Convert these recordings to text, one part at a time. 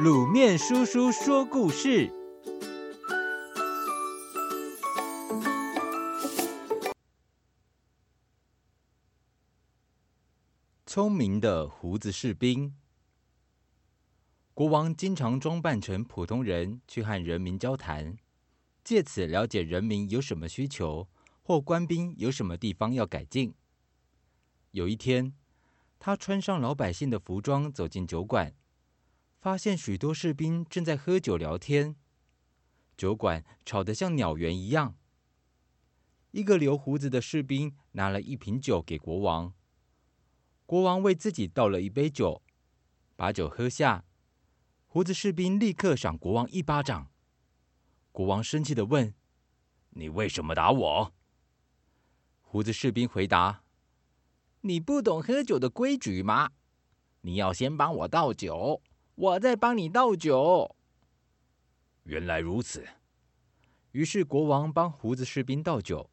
卤面叔叔说故事：聪明的胡子士兵。国王经常装扮成普通人去和人民交谈，借此了解人民有什么需求，或官兵有什么地方要改进。有一天，他穿上老百姓的服装，走进酒馆。发现许多士兵正在喝酒聊天，酒馆吵得像鸟园一样。一个留胡子的士兵拿了一瓶酒给国王，国王为自己倒了一杯酒，把酒喝下。胡子士兵立刻赏国王一巴掌。国王生气地问：“你为什么打我？”胡子士兵回答：“你不懂喝酒的规矩吗？你要先帮我倒酒。”我在帮你倒酒。原来如此。于是国王帮胡子士兵倒酒，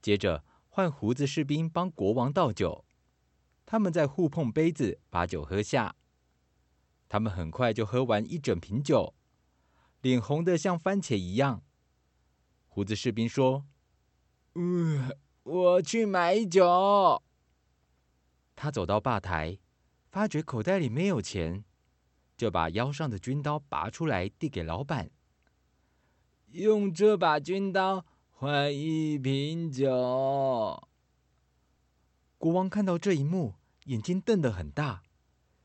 接着换胡子士兵帮国王倒酒。他们在互碰杯子，把酒喝下。他们很快就喝完一整瓶酒，脸红的像番茄一样。胡子士兵说：“嗯，我去买酒。”他走到吧台，发觉口袋里没有钱。就把腰上的军刀拔出来，递给老板。用这把军刀换一瓶酒。国王看到这一幕，眼睛瞪得很大，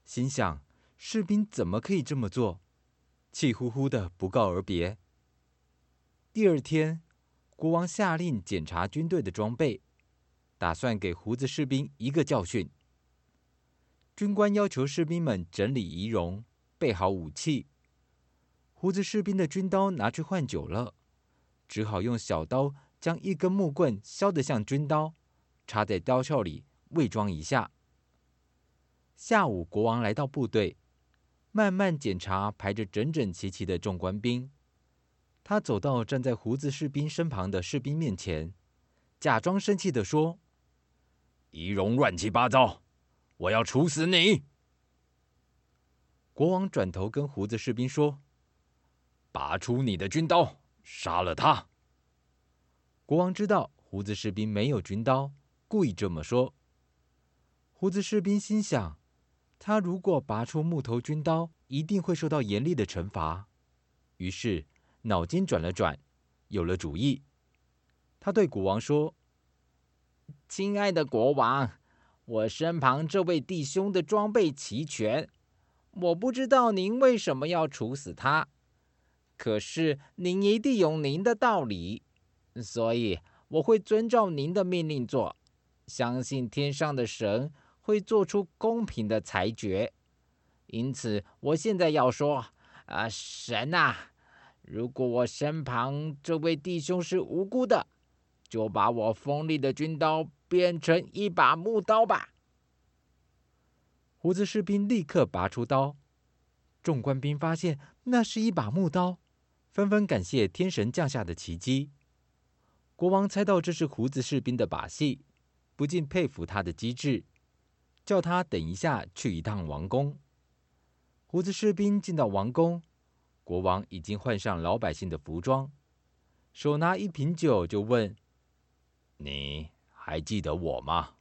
心想：士兵怎么可以这么做？气呼呼的不告而别。第二天，国王下令检查军队的装备，打算给胡子士兵一个教训。军官要求士兵们整理仪容。备好武器，胡子士兵的军刀拿去换酒了，只好用小刀将一根木棍削得像军刀，插在刀鞘里伪装一下。下午，国王来到部队，慢慢检查排着整整齐齐的众官兵。他走到站在胡子士兵身旁的士兵面前，假装生气地说：“仪容乱七八糟，我要处死你！”国王转头跟胡子士兵说：“拔出你的军刀，杀了他。”国王知道胡子士兵没有军刀，故意这么说。胡子士兵心想：他如果拔出木头军刀，一定会受到严厉的惩罚。于是脑筋转了转，有了主意。他对国王说：“亲爱的国王，我身旁这位弟兄的装备齐全。”我不知道您为什么要处死他，可是您一定有您的道理，所以我会遵照您的命令做，相信天上的神会做出公平的裁决。因此，我现在要说，啊，神啊，如果我身旁这位弟兄是无辜的，就把我锋利的军刀变成一把木刀吧。胡子士兵立刻拔出刀，众官兵发现那是一把木刀，纷纷感谢天神降下的奇迹。国王猜到这是胡子士兵的把戏，不禁佩服他的机智，叫他等一下去一趟王宫。胡子士兵进到王宫，国王已经换上老百姓的服装，手拿一瓶酒就问：“你还记得我吗？”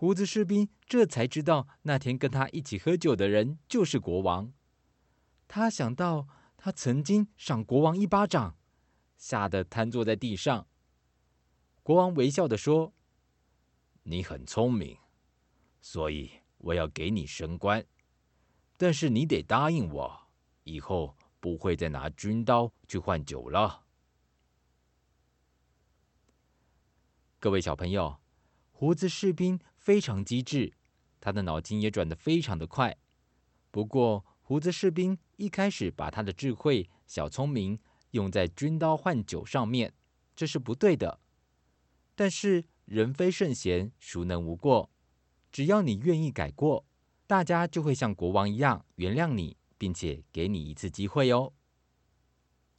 胡子士兵这才知道，那天跟他一起喝酒的人就是国王。他想到他曾经赏国王一巴掌，吓得瘫坐在地上。国王微笑地说：“你很聪明，所以我要给你升官。但是你得答应我，以后不会再拿军刀去换酒了。”各位小朋友，胡子士兵。非常机智，他的脑筋也转得非常的快。不过，胡子士兵一开始把他的智慧、小聪明用在军刀换酒上面，这是不对的。但是，人非圣贤，孰能无过？只要你愿意改过，大家就会像国王一样原谅你，并且给你一次机会哦。